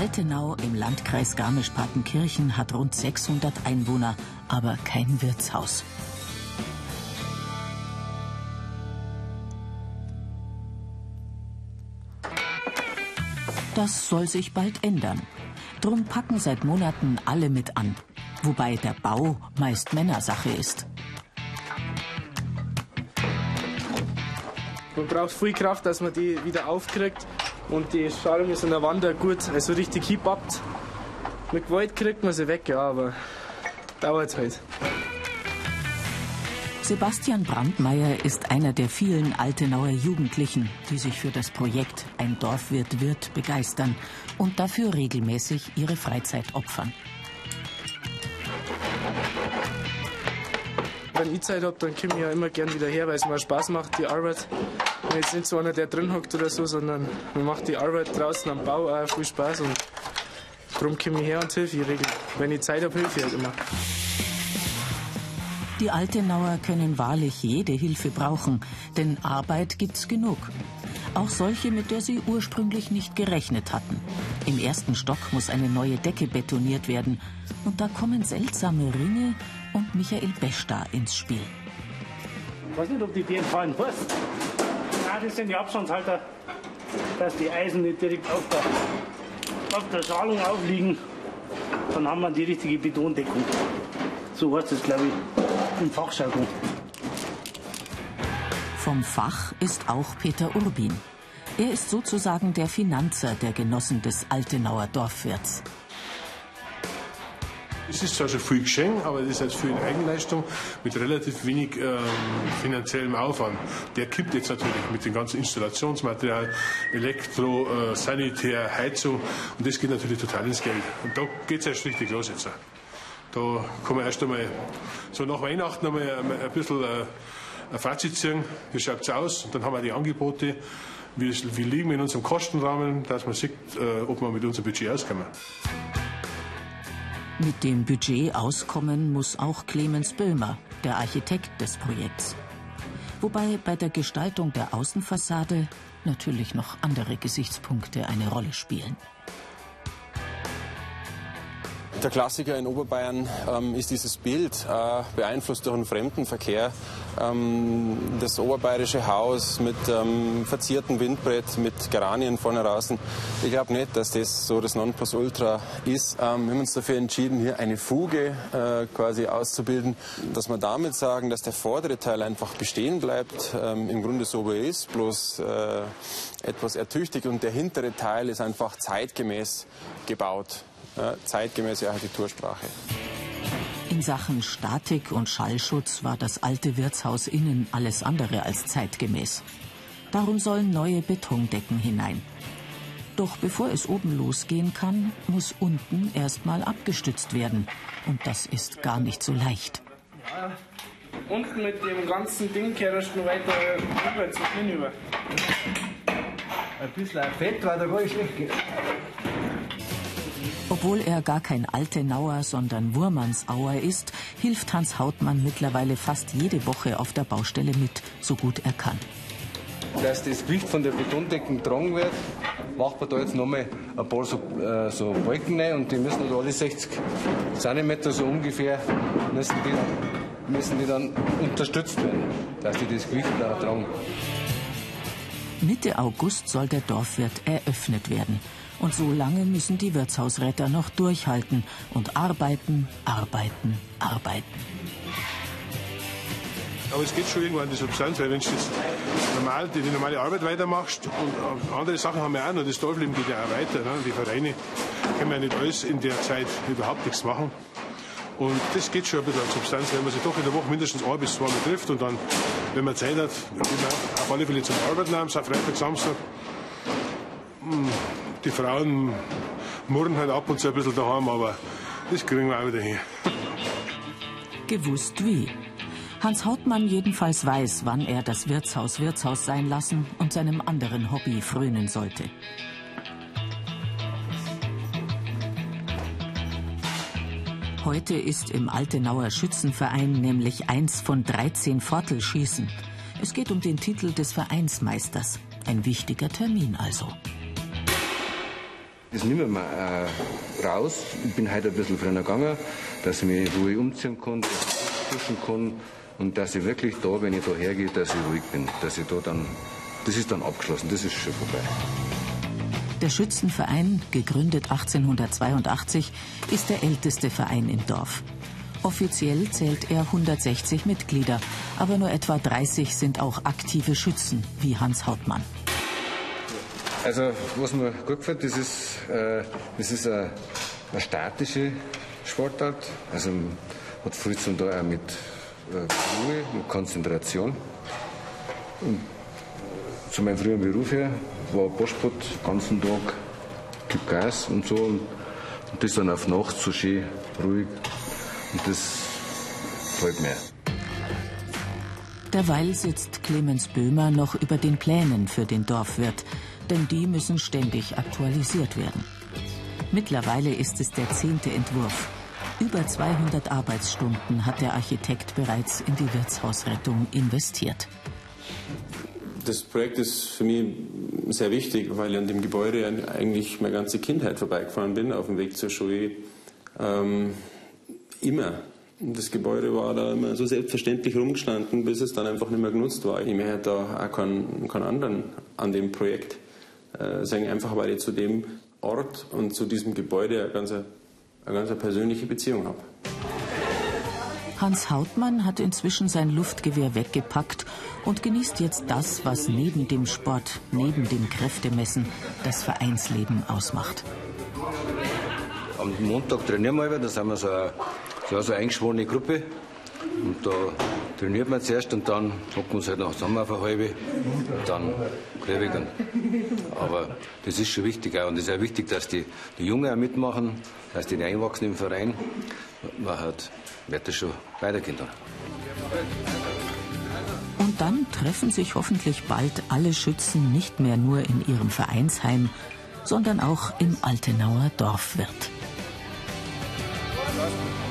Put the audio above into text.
Altenau im Landkreis Garmisch-Partenkirchen hat rund 600 Einwohner, aber kein Wirtshaus. Das soll sich bald ändern. Drum packen seit Monaten alle mit an. Wobei der Bau meist Männersache ist. Man braucht viel Kraft, dass man die wieder aufkriegt. Und die Schalung ist an der Wand gut, also richtig hipappt. Mit Gewalt kriegt man sie weg, ja, aber dauert halt. Sebastian Brandmeier ist einer der vielen Altenauer Jugendlichen, die sich für das Projekt Ein Dorfwirt wird begeistern und dafür regelmäßig ihre Freizeit opfern. Wenn ich Zeit habe, dann komme ich ja immer gern wieder her, weil es mir Spaß macht, die Arbeit. Ich bin jetzt nicht so einer, der drin hockt oder so, sondern mir macht die Arbeit draußen am Bau auch viel Spaß und darum komme ich her und helfe ich Wenn ich Zeit habe, helfe ich halt immer. Die Altenauer können wahrlich jede Hilfe brauchen, denn Arbeit gibt's genug. Auch solche, mit der sie ursprünglich nicht gerechnet hatten. Im ersten Stock muss eine neue Decke betoniert werden. Und da kommen seltsame Ringe und Michael Beschda ins Spiel. Ich weiß nicht, ob die Tieren fallen. Was? Nein, das sind die Abstandshalter, dass die Eisen nicht direkt auf der, auf der Schalung aufliegen. Dann haben wir die richtige Betondeckung. So heißt es, glaube ich im Fachjargon. Vom Fach ist auch Peter Urbin. Er ist sozusagen der Finanzer der Genossen des Altenauer Dorfwirts. Es ist zwar schon viel Geschenk, aber das ist halt viel Eigenleistung mit relativ wenig ähm, finanziellem Aufwand. Der kippt jetzt natürlich mit dem ganzen Installationsmaterial, Elektro, äh, Sanitär, Heizung und das geht natürlich total ins Geld. Und da geht es erst richtig los jetzt. Da kann man erst einmal so nach Weihnachten einmal ein bisschen äh, ein Fazit ziehen. Wie schaut es aus? Und dann haben wir die Angebote. Wie, wie liegen wir in unserem Kostenrahmen, dass man sieht, äh, ob wir mit unserem Budget auskommen. Mit dem Budget auskommen muss auch Clemens Böhmer, der Architekt des Projekts. Wobei bei der Gestaltung der Außenfassade natürlich noch andere Gesichtspunkte eine Rolle spielen. Der Klassiker in Oberbayern ähm, ist dieses Bild, äh, beeinflusst durch den Fremdenverkehr. Ähm, das oberbayerische Haus mit ähm, verziertem Windbrett, mit Geranien vorne draußen. Ich glaube nicht, dass das so das Nonplusultra ist. Ähm, wir haben uns dafür entschieden, hier eine Fuge äh, quasi auszubilden, dass wir damit sagen, dass der vordere Teil einfach bestehen bleibt, ähm, im Grunde so wie er ist, bloß äh, etwas ertüchtigt und der hintere Teil ist einfach zeitgemäß gebaut zeitgemäße Architektursprache. In Sachen Statik und Schallschutz war das alte Wirtshaus innen alles andere als zeitgemäß. Darum sollen neue Betondecken hinein. Doch bevor es oben losgehen kann, muss unten erstmal abgestützt werden. Und das ist gar nicht so leicht. Ja, unten mit dem ganzen Ding kehrst du weiter rüber zu hinüber. Ein bisschen Fett, weil da gar nicht schlecht geht. Obwohl er gar kein Altenauer, sondern Wurmansauer ist, hilft Hans Hautmann mittlerweile fast jede Woche auf der Baustelle mit, so gut er kann. Dass das Gewicht von der Betondecken getragen wird, macht man da jetzt nochmal ein paar so, äh, so Balken rein und die müssen da alle 60 cm so ungefähr müssen die, müssen die dann unterstützt werden, dass die das Gewicht da tragen. Mitte August soll der Dorfwirt eröffnet werden. Und so lange müssen die Wirtshausretter noch durchhalten und arbeiten, arbeiten, arbeiten. Aber es geht schon irgendwann die Substanz, weil wenn du normal, die, die, normale Arbeit weitermachst und andere Sachen haben wir auch noch, das Dorfleben geht ja auch weiter. Ne? Die Vereine können ja nicht alles in der Zeit überhaupt nichts machen. Und das geht schon ein bisschen an Substanz, wenn man sich doch in der Woche mindestens ein bis zwei Mal trifft und dann, wenn man Zeit hat, auf alle Fälle zum Arbeiten am Freitag, Samstag. Hm die Frauen murren halt ab und zu ein bisschen daheim, aber das kriegen wir auch wieder hin. Gewusst wie. Hans Hautmann jedenfalls weiß, wann er das Wirtshaus Wirtshaus sein lassen und seinem anderen Hobby frönen sollte. Heute ist im Altenauer Schützenverein nämlich eins von 13 Fortelschießen. Es geht um den Titel des Vereinsmeisters. Ein wichtiger Termin also. Das nehmen wir äh, raus. Ich bin heute ein bisschen früher gegangen, dass ich mich ruhig umziehen kann, duschen kann und dass ich wirklich da, wenn ich da hergehe, dass ich ruhig bin. Dass ich da dann, das ist dann abgeschlossen, das ist schon vorbei. Der Schützenverein, gegründet 1882, ist der älteste Verein im Dorf. Offiziell zählt er 160 Mitglieder, aber nur etwa 30 sind auch aktive Schützen, wie Hans Hautmann. Also, was mir gut gefällt, das ist, äh, das ist eine, eine statische Sportart. Also, hat viel zu tun auch mit äh, Ruhe, mit Konzentration. Und zu meinem früheren Beruf her war Postsport den ganzen Tag, gibt Gas und so. Und, und das dann auf Nacht so schön ruhig. Und das gefällt mir. Derweil sitzt Clemens Böhmer noch über den Plänen für den Dorfwirt, denn die müssen ständig aktualisiert werden. Mittlerweile ist es der zehnte Entwurf. Über 200 Arbeitsstunden hat der Architekt bereits in die Wirtshausrettung investiert. Das Projekt ist für mich sehr wichtig, weil ich an dem Gebäude eigentlich meine ganze Kindheit vorbeigefahren bin, auf dem Weg zur Schule. Ähm, immer. Das Gebäude war da immer so selbstverständlich rumgestanden, bis es dann einfach nicht mehr genutzt war. Ich möchte da auch keinen, keinen anderen an dem Projekt äh, sagen, einfach weil ich zu dem Ort und zu diesem Gebäude eine ganz, eine ganz persönliche Beziehung habe. Hans Hautmann hat inzwischen sein Luftgewehr weggepackt und genießt jetzt das, was neben dem Sport, neben dem Kräftemessen das Vereinsleben ausmacht. Am Montag trainieren wir, da sind wir so eine, so eine eingeschworene Gruppe. Und da trainiert man zuerst und dann hocken wir uns halt noch zusammen auf eine halbe und dann kräftigen. Aber das ist schon wichtig auch. Und es ist auch wichtig, dass die, die Jungen auch mitmachen, dass die einwachsen im Verein. Man hat, wird das schon weitergehen dann. Und dann treffen sich hoffentlich bald alle Schützen nicht mehr nur in ihrem Vereinsheim, sondern auch im Altenauer Dorfwirt.